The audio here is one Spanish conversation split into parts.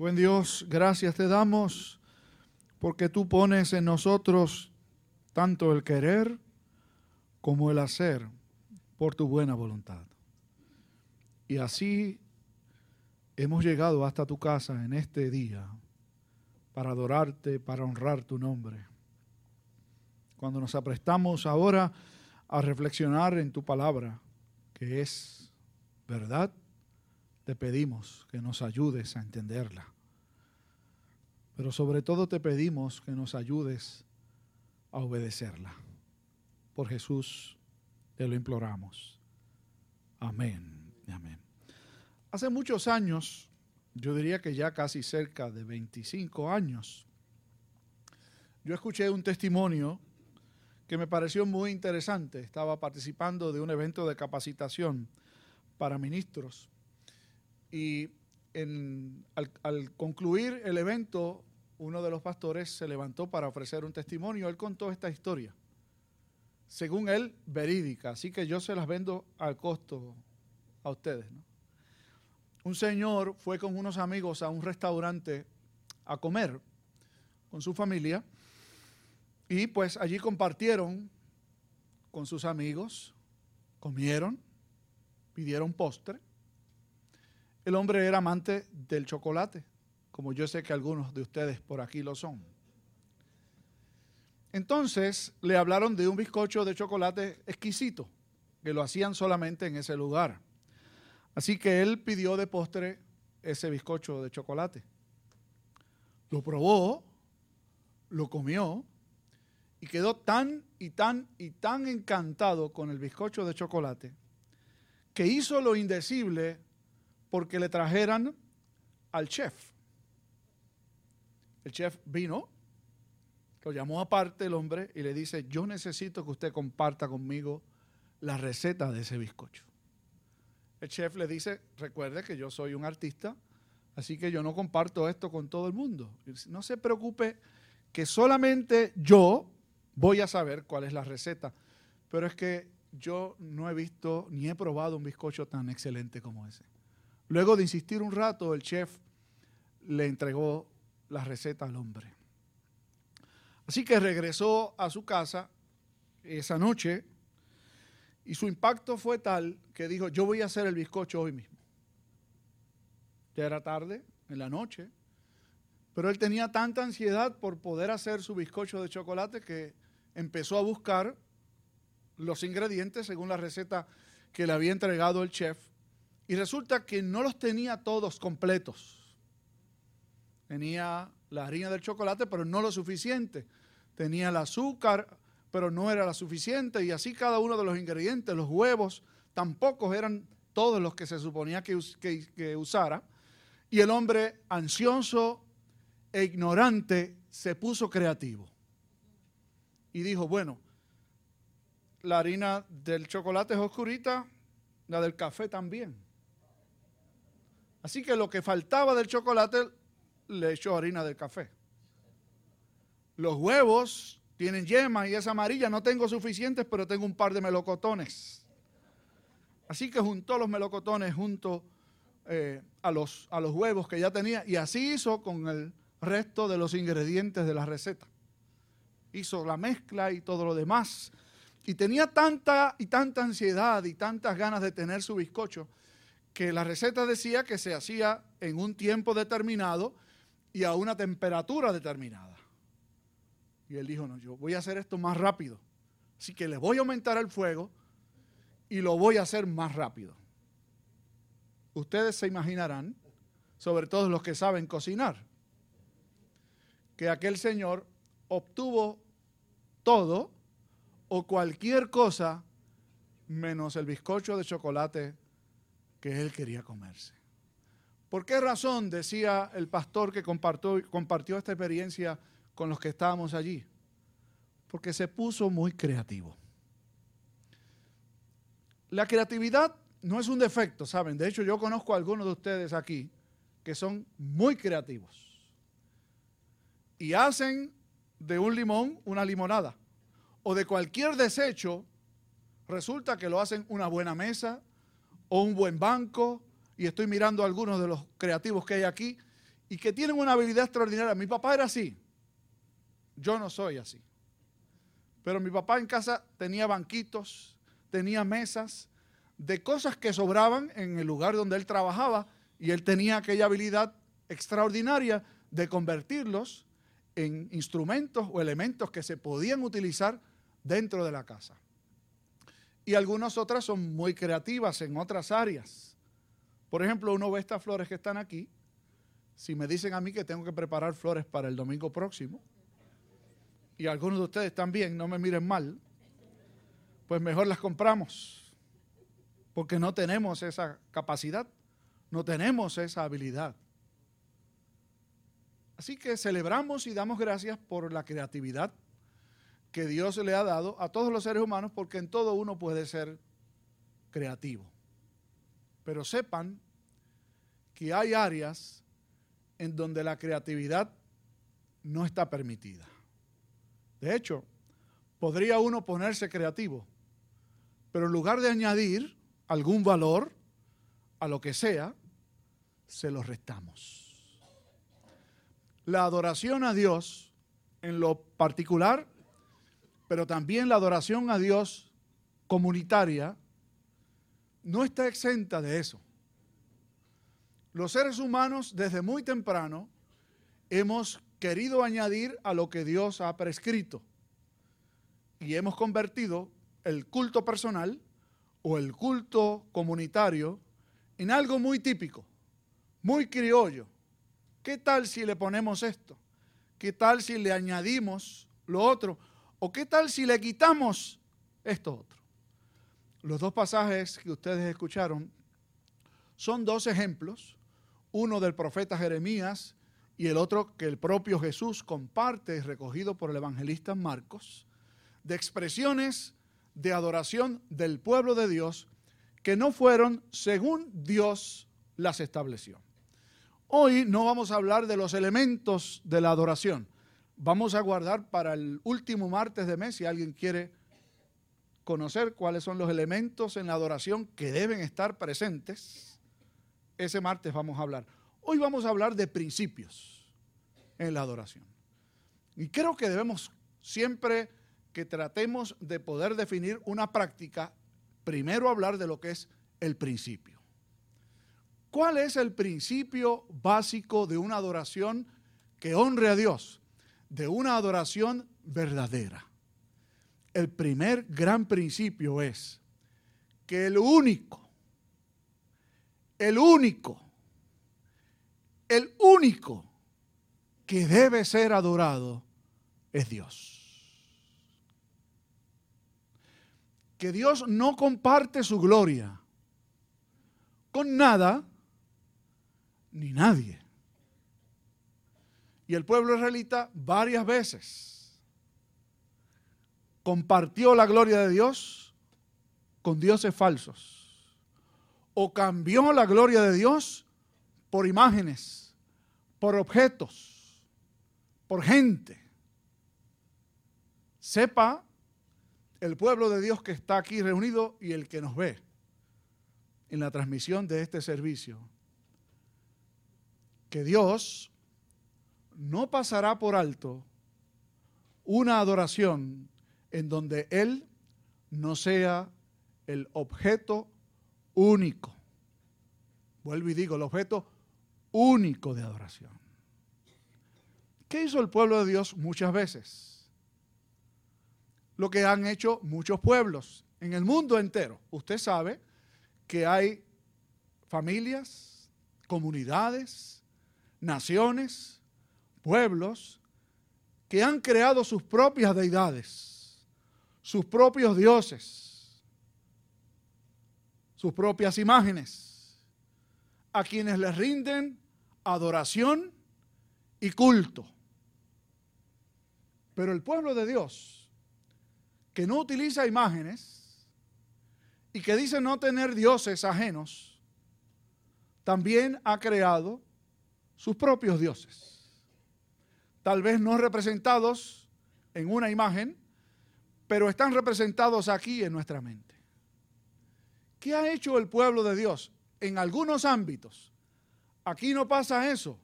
Buen Dios, gracias te damos porque tú pones en nosotros tanto el querer como el hacer por tu buena voluntad. Y así hemos llegado hasta tu casa en este día para adorarte, para honrar tu nombre. Cuando nos aprestamos ahora a reflexionar en tu palabra, que es verdad, te pedimos que nos ayudes a entenderla. Pero sobre todo te pedimos que nos ayudes a obedecerla. Por Jesús te lo imploramos. Amén. Amén. Hace muchos años, yo diría que ya casi cerca de 25 años, yo escuché un testimonio que me pareció muy interesante. Estaba participando de un evento de capacitación para ministros y al, concluir el evento, uno de los pastores se levantó para ofrecer un testimonio. Él contó esta historia, según él, verídica. Así que yo se las vendo al costo a ustedes. Un señor fue con unos amigos a un restaurante a comer con su familia y pues allí compartieron con sus amigos, comieron, pidieron postre el hombre era amante del chocolate, como yo sé que algunos de ustedes por aquí lo son. Entonces le hablaron de un bizcocho de chocolate exquisito, que lo hacían solamente en ese lugar. Así que él pidió de postre ese bizcocho de chocolate. Lo probó, lo comió y quedó tan y tan y tan encantado con el bizcocho de chocolate que hizo lo indecible porque le trajeran al chef. El chef vino, lo llamó aparte el hombre y le dice, yo necesito que usted comparta conmigo la receta de ese bizcocho. El chef le dice, recuerde que yo soy un artista, así que yo no comparto esto con todo el mundo. No se preocupe que solamente yo voy a saber cuál es la receta, pero es que yo no he visto ni he probado un bizcocho tan excelente como ese. Luego de insistir un rato, el chef le entregó la receta al hombre. Así que regresó a su casa esa noche y su impacto fue tal que dijo, yo voy a hacer el bizcocho hoy mismo. Ya era tarde, en la noche, pero él tenía tanta ansiedad por poder hacer su bizcocho de chocolate que empezó a buscar los ingredientes según la receta que le había entregado el chef y resulta que no los tenía todos completos. Tenía la harina del chocolate, pero no lo suficiente. Tenía el azúcar, pero no era la suficiente. Y así cada uno de los ingredientes, los huevos, tampoco eran todos los que se suponía que, que usara. Y el hombre ansioso e ignorante se puso creativo. Y dijo, bueno, la harina del chocolate es oscurita, la del café también. Así que lo que faltaba del chocolate le echó harina del café. Los huevos tienen yema y es amarilla. No tengo suficientes, pero tengo un par de melocotones. Así que juntó los melocotones junto eh, a, los, a los huevos que ya tenía y así hizo con el resto de los ingredientes de la receta. Hizo la mezcla y todo lo demás. Y tenía tanta y tanta ansiedad y tantas ganas de tener su bizcocho que la receta decía que se hacía en un tiempo determinado y a una temperatura determinada. Y él dijo, no, yo voy a hacer esto más rápido. Así que le voy a aumentar el fuego y lo voy a hacer más rápido. Ustedes se imaginarán, sobre todo los que saben cocinar, que aquel señor obtuvo todo o cualquier cosa menos el bizcocho de chocolate que él quería comerse. ¿Por qué razón decía el pastor que compartió, compartió esta experiencia con los que estábamos allí? Porque se puso muy creativo. La creatividad no es un defecto, ¿saben? De hecho, yo conozco a algunos de ustedes aquí que son muy creativos. Y hacen de un limón una limonada. O de cualquier desecho, resulta que lo hacen una buena mesa, o un buen banco, y estoy mirando algunos de los creativos que hay aquí, y que tienen una habilidad extraordinaria. Mi papá era así. Yo no soy así. Pero mi papá en casa tenía banquitos, tenía mesas de cosas que sobraban en el lugar donde él trabajaba y él tenía aquella habilidad extraordinaria de convertirlos en instrumentos o elementos que se podían utilizar dentro de la casa. Y algunas otras son muy creativas en otras áreas. Por ejemplo, uno ve estas flores que están aquí. Si me dicen a mí que tengo que preparar flores para el domingo próximo, y algunos de ustedes también, no me miren mal, pues mejor las compramos, porque no tenemos esa capacidad, no tenemos esa habilidad. Así que celebramos y damos gracias por la creatividad que Dios le ha dado a todos los seres humanos, porque en todo uno puede ser creativo. Pero sepan que hay áreas en donde la creatividad no está permitida. De hecho, podría uno ponerse creativo, pero en lugar de añadir algún valor a lo que sea, se lo restamos. La adoración a Dios en lo particular, pero también la adoración a Dios comunitaria, no está exenta de eso. Los seres humanos desde muy temprano hemos querido añadir a lo que Dios ha prescrito y hemos convertido el culto personal o el culto comunitario en algo muy típico, muy criollo. ¿Qué tal si le ponemos esto? ¿Qué tal si le añadimos lo otro? ¿O qué tal si le quitamos esto otro? Los dos pasajes que ustedes escucharon son dos ejemplos, uno del profeta Jeremías y el otro que el propio Jesús comparte, recogido por el evangelista Marcos, de expresiones de adoración del pueblo de Dios que no fueron según Dios las estableció. Hoy no vamos a hablar de los elementos de la adoración. Vamos a guardar para el último martes de mes, si alguien quiere conocer cuáles son los elementos en la adoración que deben estar presentes, ese martes vamos a hablar. Hoy vamos a hablar de principios en la adoración. Y creo que debemos siempre que tratemos de poder definir una práctica, primero hablar de lo que es el principio. ¿Cuál es el principio básico de una adoración que honre a Dios? De una adoración verdadera. El primer gran principio es que el único, el único, el único que debe ser adorado es Dios. Que Dios no comparte su gloria con nada ni nadie. Y el pueblo israelita varias veces compartió la gloria de Dios con dioses falsos. O cambió la gloria de Dios por imágenes, por objetos, por gente. Sepa el pueblo de Dios que está aquí reunido y el que nos ve en la transmisión de este servicio que Dios no pasará por alto una adoración en donde Él no sea el objeto único. Vuelvo y digo, el objeto único de adoración. ¿Qué hizo el pueblo de Dios muchas veces? Lo que han hecho muchos pueblos en el mundo entero. Usted sabe que hay familias, comunidades, naciones, pueblos, que han creado sus propias deidades, sus propios dioses, sus propias imágenes, a quienes les rinden adoración y culto. Pero el pueblo de Dios, que no utiliza imágenes y que dice no tener dioses ajenos, también ha creado sus propios dioses. Tal vez no representados en una imagen, pero están representados aquí en nuestra mente. ¿Qué ha hecho el pueblo de Dios en algunos ámbitos? Aquí no pasa eso.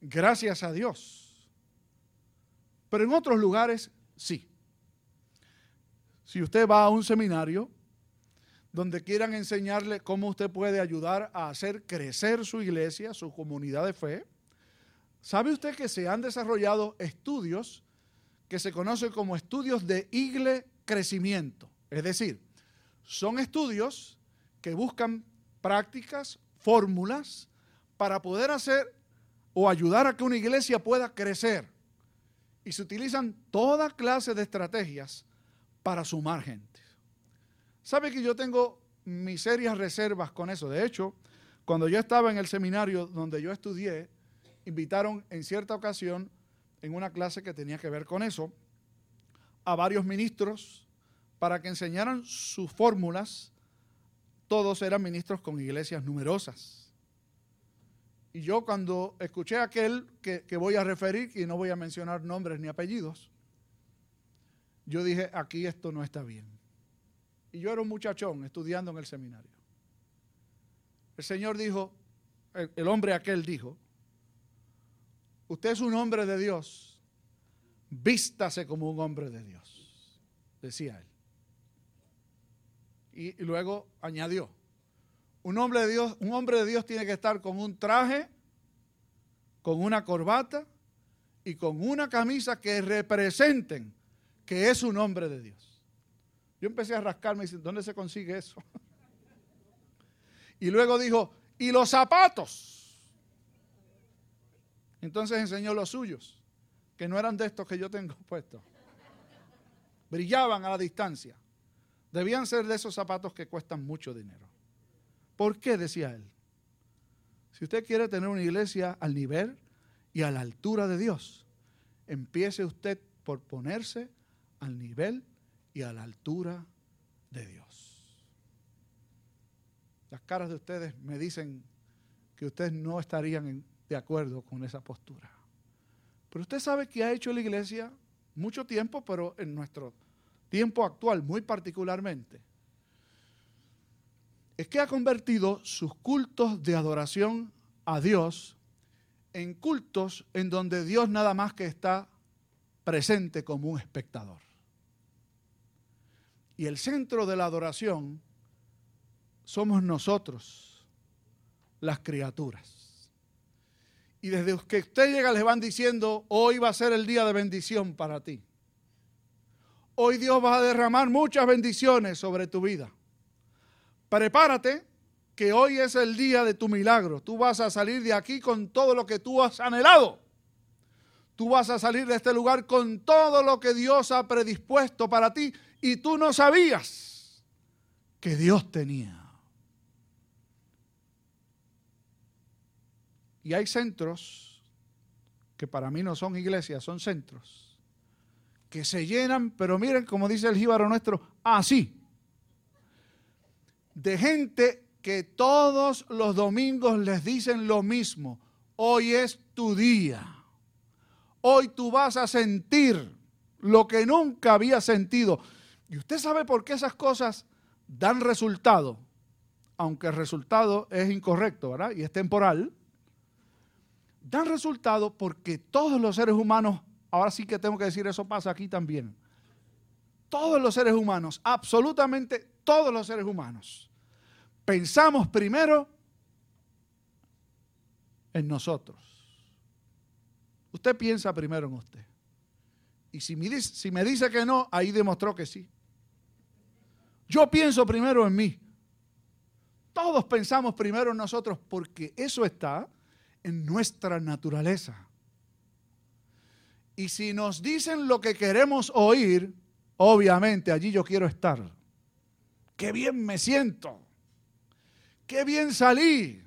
Gracias a Dios. Pero en otros lugares sí. Si usted va a un seminario donde quieran enseñarle cómo usted puede ayudar a hacer crecer su iglesia, su comunidad de fe, ¿sabe usted que se han desarrollado estudios que se conocen como estudios de igle crecimiento? Es decir, son estudios que buscan prácticas, fórmulas para poder hacer o ayudar a que una iglesia pueda crecer. Y se utilizan toda clase de estrategias para sumar gente. ¿Sabe que yo tengo mis serias reservas con eso? De hecho, cuando yo estaba en el seminario donde yo estudié, invitaron en cierta ocasión, en una clase que tenía que ver con eso, a varios ministros para que enseñaran sus fórmulas. Todos eran ministros con iglesias numerosas. Y yo cuando escuché aquel que, voy a referir, y no voy a mencionar nombres ni apellidos, yo dije, aquí esto no está bien. Y yo era un muchachón estudiando en el seminario. El Señor dijo, el, el hombre aquel dijo, usted es un hombre de Dios, vístase como un hombre de Dios, decía él. Y, luego añadió, un hombre de Dios, un hombre de Dios tiene que estar con un traje, con una corbata y con una camisa que representen que es un hombre de Dios. Yo empecé a rascarme y decir, ¿dónde se consigue eso? y luego dijo, ¿y los zapatos? Entonces enseñó los suyos, que no eran de estos que yo tengo puestos. Brillaban a la distancia. Debían ser de esos zapatos que cuestan mucho dinero. ¿Por qué? decía él. Si usted quiere tener una iglesia al nivel y a la altura de Dios, empiece usted por ponerse al nivel y a la altura de Dios. Las caras de ustedes me dicen que ustedes no estarían de acuerdo con esa postura. Pero usted sabe que ha hecho la iglesia mucho tiempo, pero en nuestro tiempo actual muy particularmente es que ha convertido sus cultos de adoración a Dios en cultos en donde Dios nada más que está presente como un espectador. Y el centro de la adoración somos nosotros, las criaturas. Y desde que usted llega les van diciendo, hoy va a ser el día de bendición para ti. Hoy Dios va a derramar muchas bendiciones sobre tu vida prepárate que hoy es el día de tu milagro. Tú vas a salir de aquí con todo lo que tú has anhelado. Tú vas a salir de este lugar con todo lo que Dios ha predispuesto para ti y tú no sabías que Dios tenía. Y hay centros que para mí no son iglesias, son centros que se llenan, pero miren como dice el jíbaro nuestro, así de gente que todos los domingos les dicen lo mismo. Hoy es tu día. Hoy tú vas a sentir lo que nunca había sentido. Y usted sabe por qué esas cosas dan resultado, aunque el resultado es incorrecto, ¿verdad? Y es temporal. Dan resultado porque todos los seres humanos, ahora sí que tengo que decir, eso pasa aquí también. Todos los seres humanos, absolutamente todos los seres humanos, pensamos primero en nosotros. Usted piensa primero en usted. Y si me, dice, que no, ahí demostró que sí. Yo pienso primero en mí. Todos pensamos primero en nosotros porque eso está en nuestra naturaleza. Y si nos dicen lo que queremos oír, obviamente allí yo quiero estar. Qué bien me siento. Qué bien salí.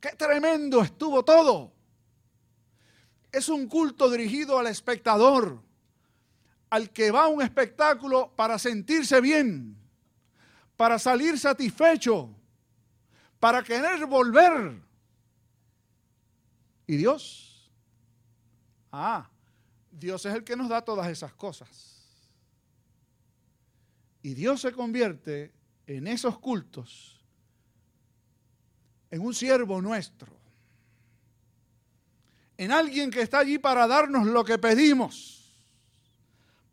Qué tremendo estuvo todo. Es un culto dirigido al espectador, al que va a un espectáculo para sentirse bien, para salir satisfecho, para querer volver. ¿Y Dios? Ah, Dios es el que nos da todas esas cosas. Y Dios se convierte en esos cultos en un siervo nuestro, en alguien que está allí para darnos lo que pedimos,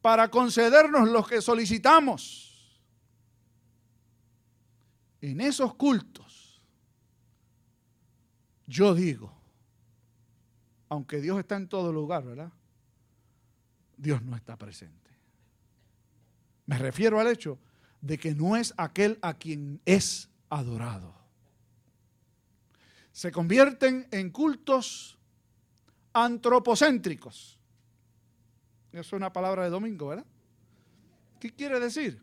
para concedernos lo que solicitamos. En esos cultos, yo digo, aunque Dios está en todo lugar, ¿verdad? Dios no está presente. Me refiero al hecho de que no es aquel a quien es adorado. Se convierten en cultos antropocéntricos. Eso es una palabra de domingo, ¿verdad? ¿Qué quiere decir?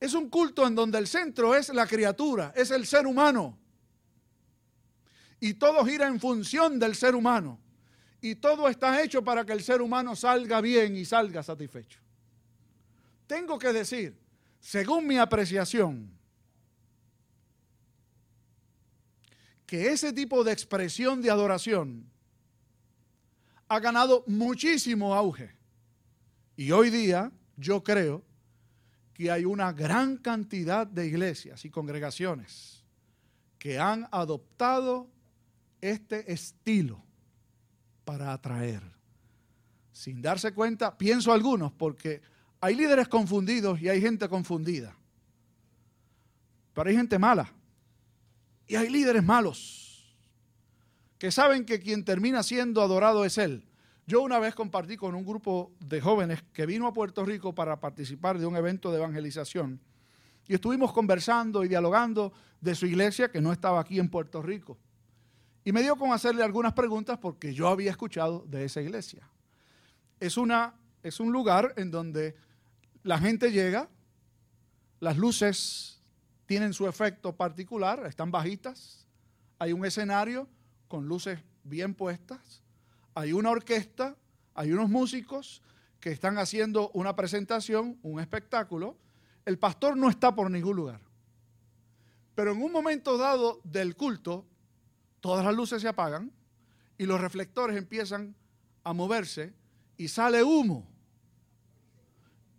Es un culto en donde el centro es la criatura, es el ser humano. Y todo gira en función del ser humano. Y todo está hecho para que el ser humano salga bien y salga satisfecho. Tengo que decir, según mi apreciación, que ese tipo de expresión de adoración ha ganado muchísimo auge. Y hoy día yo creo que hay una gran cantidad de iglesias y congregaciones que han adoptado este estilo para atraer. Sin darse cuenta, pienso algunos, porque hay líderes confundidos y hay gente confundida. Pero hay gente mala. Y hay líderes malos que saben que quien termina siendo adorado es Él. Yo una vez compartí con un grupo de jóvenes que vino a Puerto Rico para participar de un evento de evangelización y estuvimos conversando y dialogando de su iglesia que no estaba aquí en Puerto Rico. Y me dio con hacerle algunas preguntas porque yo había escuchado de esa iglesia. Es, una, es un lugar en donde la gente llega, las luces tienen su efecto particular, están bajitas, hay un escenario, con luces bien puestas, hay una orquesta, hay unos músicos que están haciendo una presentación, un espectáculo. El pastor no está por ningún lugar. Pero en un momento dado del culto, todas las luces se apagan y los reflectores empiezan a moverse y sale humo.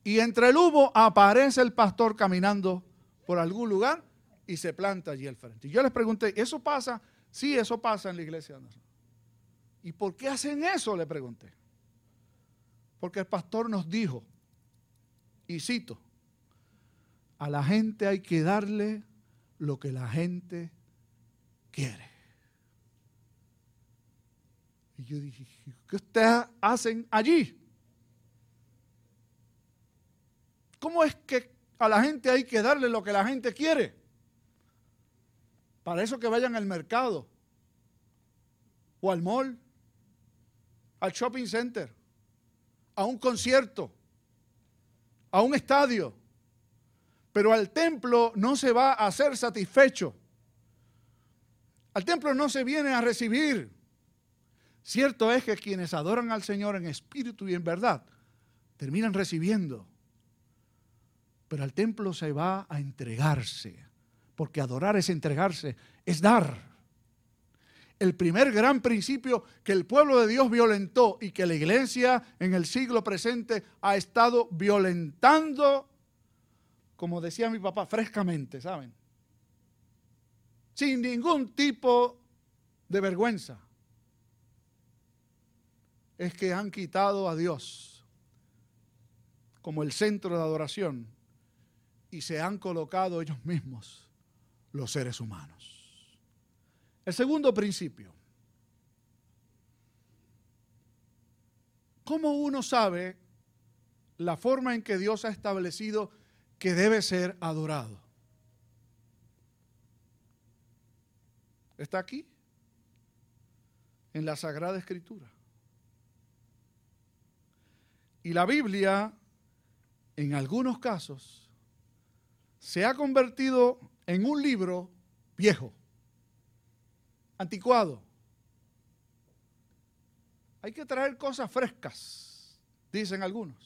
Y entre el humo aparece el pastor caminando por algún lugar y se planta allí al frente. Y yo les pregunté, ¿eso pasa Sí, eso pasa en la iglesia. ¿Y por qué hacen eso? Le pregunté. Porque el pastor nos dijo, y cito, a la gente hay que darle lo que la gente quiere. Y yo dije, ¿qué ustedes hacen allí? ¿Cómo es que a la gente hay que darle lo que la gente quiere? Para eso que vayan al mercado o al mall, al shopping center, a un concierto, a un estadio. Pero al templo no se va a ser satisfecho. Al templo no se viene a recibir. Cierto es que quienes adoran al Señor en espíritu y en verdad terminan recibiendo. Pero al templo se va a entregarse porque adorar es entregarse, es dar. El primer gran principio que el pueblo de Dios violentó y que la iglesia en el siglo presente ha estado violentando, como decía mi papá, frescamente, ¿saben? Sin ningún tipo de vergüenza. Es que han quitado a Dios como el centro de adoración y se han colocado ellos mismos los seres humanos. El segundo principio. ¿Cómo uno sabe la forma en que Dios ha establecido que debe ser adorado? Está aquí, en la Sagrada Escritura. Y la Biblia, en algunos casos, se ha convertido en un libro viejo, anticuado. Hay que traer cosas frescas, dicen algunos.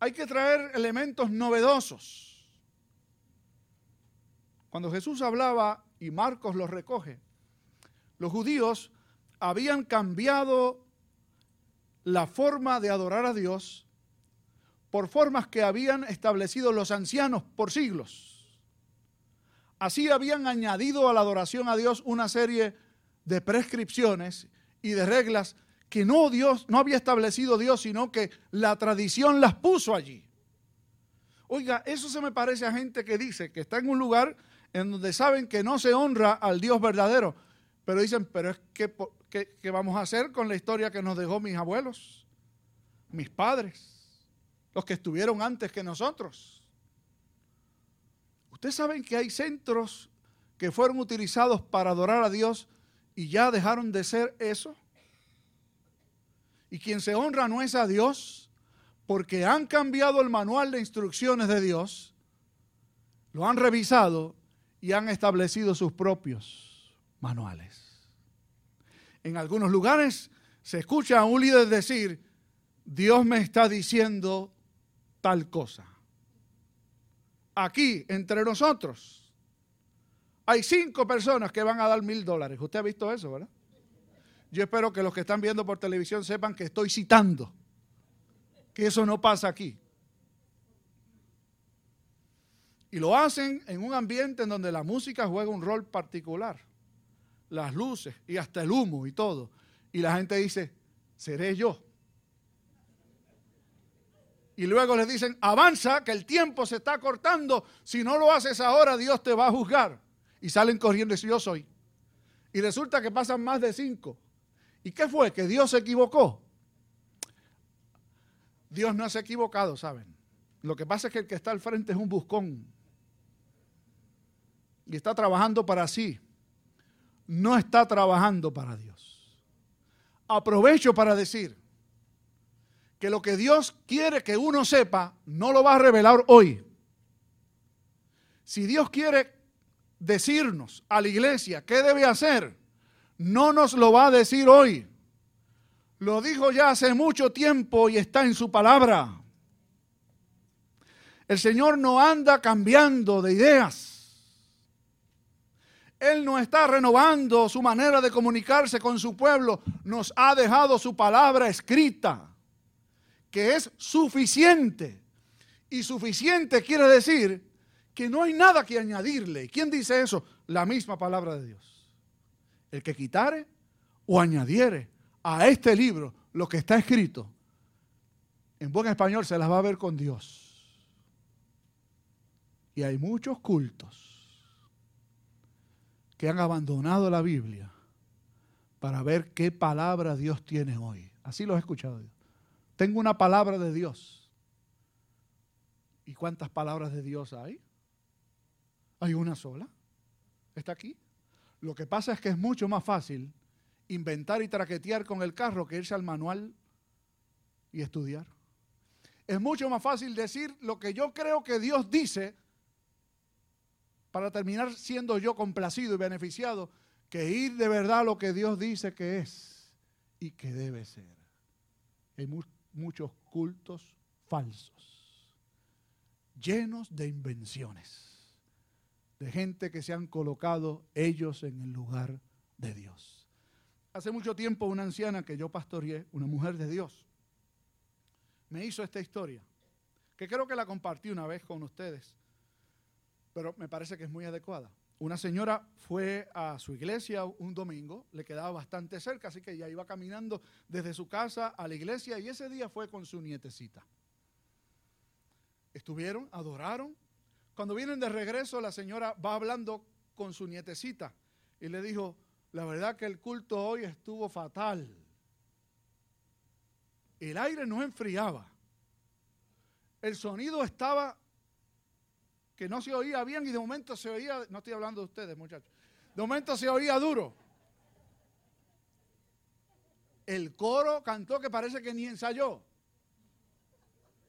Hay que traer elementos novedosos. Cuando Jesús hablaba, y Marcos lo recoge, los judíos habían cambiado la forma de adorar a Dios por formas que habían establecido los ancianos por siglos. Así habían añadido a la adoración a Dios una serie de prescripciones y de reglas que no Dios no había establecido Dios, sino que la tradición las puso allí. Oiga, eso se me parece a gente que dice que está en un lugar en donde saben que no se honra al Dios verdadero, pero dicen, pero es que ¿qué, vamos a hacer con la historia que nos dejó mis abuelos, mis padres, los que estuvieron antes que nosotros? Ustedes saben que hay centros que fueron utilizados para adorar a Dios y ya dejaron de ser eso. Y quien se honra no es a Dios, porque han cambiado el manual de instrucciones de Dios, lo han revisado y han establecido sus propios manuales. En algunos lugares se escucha a un líder decir, Dios me está diciendo tal cosa. Aquí, entre nosotros, hay cinco personas que van a dar mil dólares. Usted ha visto eso, ¿verdad? Yo espero que los que están viendo por televisión sepan que estoy citando, que eso no pasa aquí. Y lo hacen en un ambiente en donde la música juega un rol particular. Las luces y hasta el humo y todo. Y la gente dice, seré yo. Y luego les dicen, avanza, que el tiempo se está cortando. Si no lo haces ahora, Dios te va a juzgar. Y salen corriendo y dicen, yo soy. Y resulta que pasan más de cinco. ¿Y qué fue? Que Dios se equivocó. Dios no se ha equivocado, ¿saben? Lo que pasa es que el que está al frente es un buscón y está trabajando para sí, no está trabajando para Dios. Aprovecho para decir que lo que Dios quiere que uno sepa, no lo va a revelar hoy. Si Dios quiere decirnos a la iglesia qué debe hacer, no nos lo va a decir hoy. Lo dijo ya hace mucho tiempo y está en su palabra. El Señor no anda cambiando de ideas. Él no está renovando su manera de comunicarse con su pueblo. Nos ha dejado su palabra escrita, que es suficiente. Y suficiente quiere decir que no hay nada que añadirle. ¿Quién dice eso? La misma palabra de Dios. El que quitare o añadiere a este libro lo que está escrito, en buen español se las va a ver con Dios. Y hay muchos cultos que han abandonado la Biblia para ver qué palabra Dios tiene hoy. Así lo he escuchado. Tengo una palabra de Dios. ¿Y cuántas palabras de Dios hay? Hay una sola. Está aquí. Lo que pasa es que es mucho más fácil inventar y traquetear con el carro que irse al manual y estudiar. Es mucho más fácil decir lo que yo creo que Dios dice para terminar siendo yo complacido y beneficiado, que ir de verdad a lo que Dios dice que es y que debe ser. Hay muchos cultos falsos, llenos de invenciones, de gente que se han colocado ellos en el lugar de Dios. Hace mucho tiempo una anciana que yo pastoreé, una mujer de Dios, me hizo esta historia, que creo que la compartí una vez con ustedes pero me parece que es muy adecuada. Una señora fue a su iglesia un domingo, le quedaba bastante cerca, así que ella iba caminando desde su casa a la iglesia y ese día fue con su nietecita. Estuvieron, adoraron. Cuando vienen de regreso, la señora va hablando con su nietecita y le dijo, la verdad que el culto hoy estuvo fatal. El aire no enfriaba. El sonido estaba que no se oía bien y de momento se oía, no estoy hablando de ustedes muchachos, de momento se oía duro. El coro cantó que parece que ni ensayó.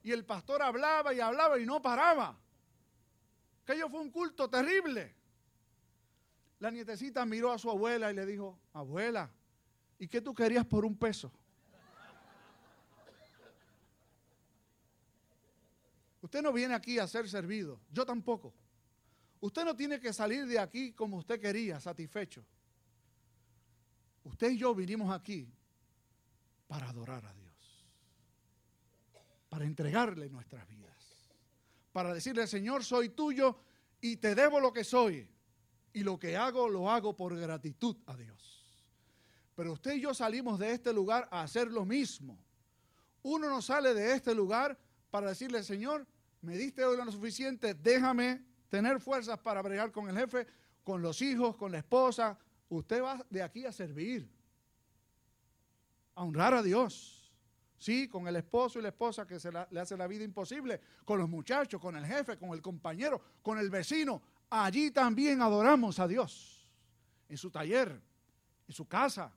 Y el pastor hablaba y hablaba y no paraba. Aquello fue un culto terrible. La nietecita miró a su abuela y le dijo, abuela, ¿y qué tú querías por un peso? Usted no viene aquí a ser servido, yo tampoco. Usted no tiene que salir de aquí como usted quería, satisfecho. Usted y yo vinimos aquí para adorar a Dios, para entregarle nuestras vidas, para decirle, Señor, soy tuyo y te debo lo que soy. Y lo que hago, lo hago por gratitud a Dios. Pero usted y yo salimos de este lugar a hacer lo mismo. Uno no sale de este lugar para decirle, Señor, me diste hoy lo suficiente, déjame tener fuerzas para bregar con el jefe, con los hijos, con la esposa. Usted va de aquí a servir, a honrar a Dios. Sí, con el esposo y la esposa que se le hace la vida imposible, con los muchachos, con el jefe, con el compañero, con el vecino. Allí también adoramos a Dios. En su taller, en su casa,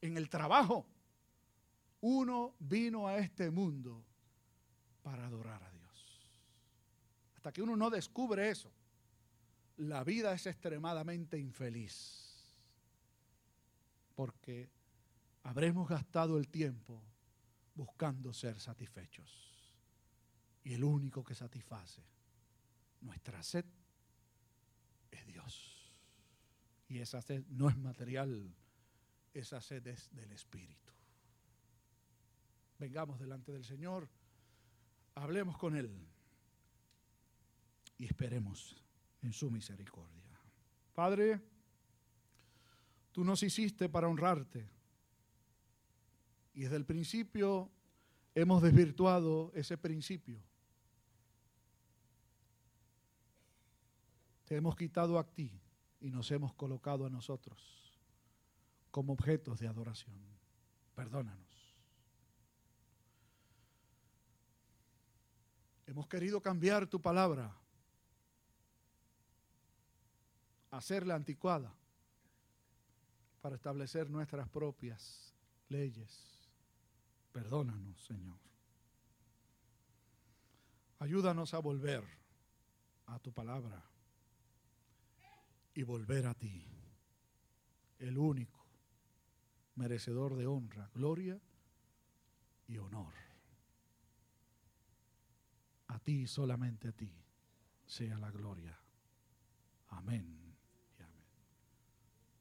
en el trabajo. Uno vino a este mundo para adorar a Dios. Hasta que uno no descubre eso, la vida es extremadamente infeliz. Porque habremos gastado el tiempo buscando ser satisfechos. Y el único que satisface nuestra sed es Dios. Y esa sed no es material, esa sed es del Espíritu. Vengamos delante del Señor, hablemos con Él y esperemos en su misericordia. Padre, tú nos hiciste para honrarte y desde el principio hemos desvirtuado ese principio. Te hemos quitado a ti y nos hemos colocado a nosotros como objetos de adoración. Perdónanos. Hemos querido cambiar tu palabra, hacerla anticuada para establecer nuestras propias leyes. Perdónanos, Señor. Ayúdanos a volver a tu palabra y volver a ti, el único merecedor de honra, gloria y honor. A ti, solamente a ti, sea la gloria. Amén.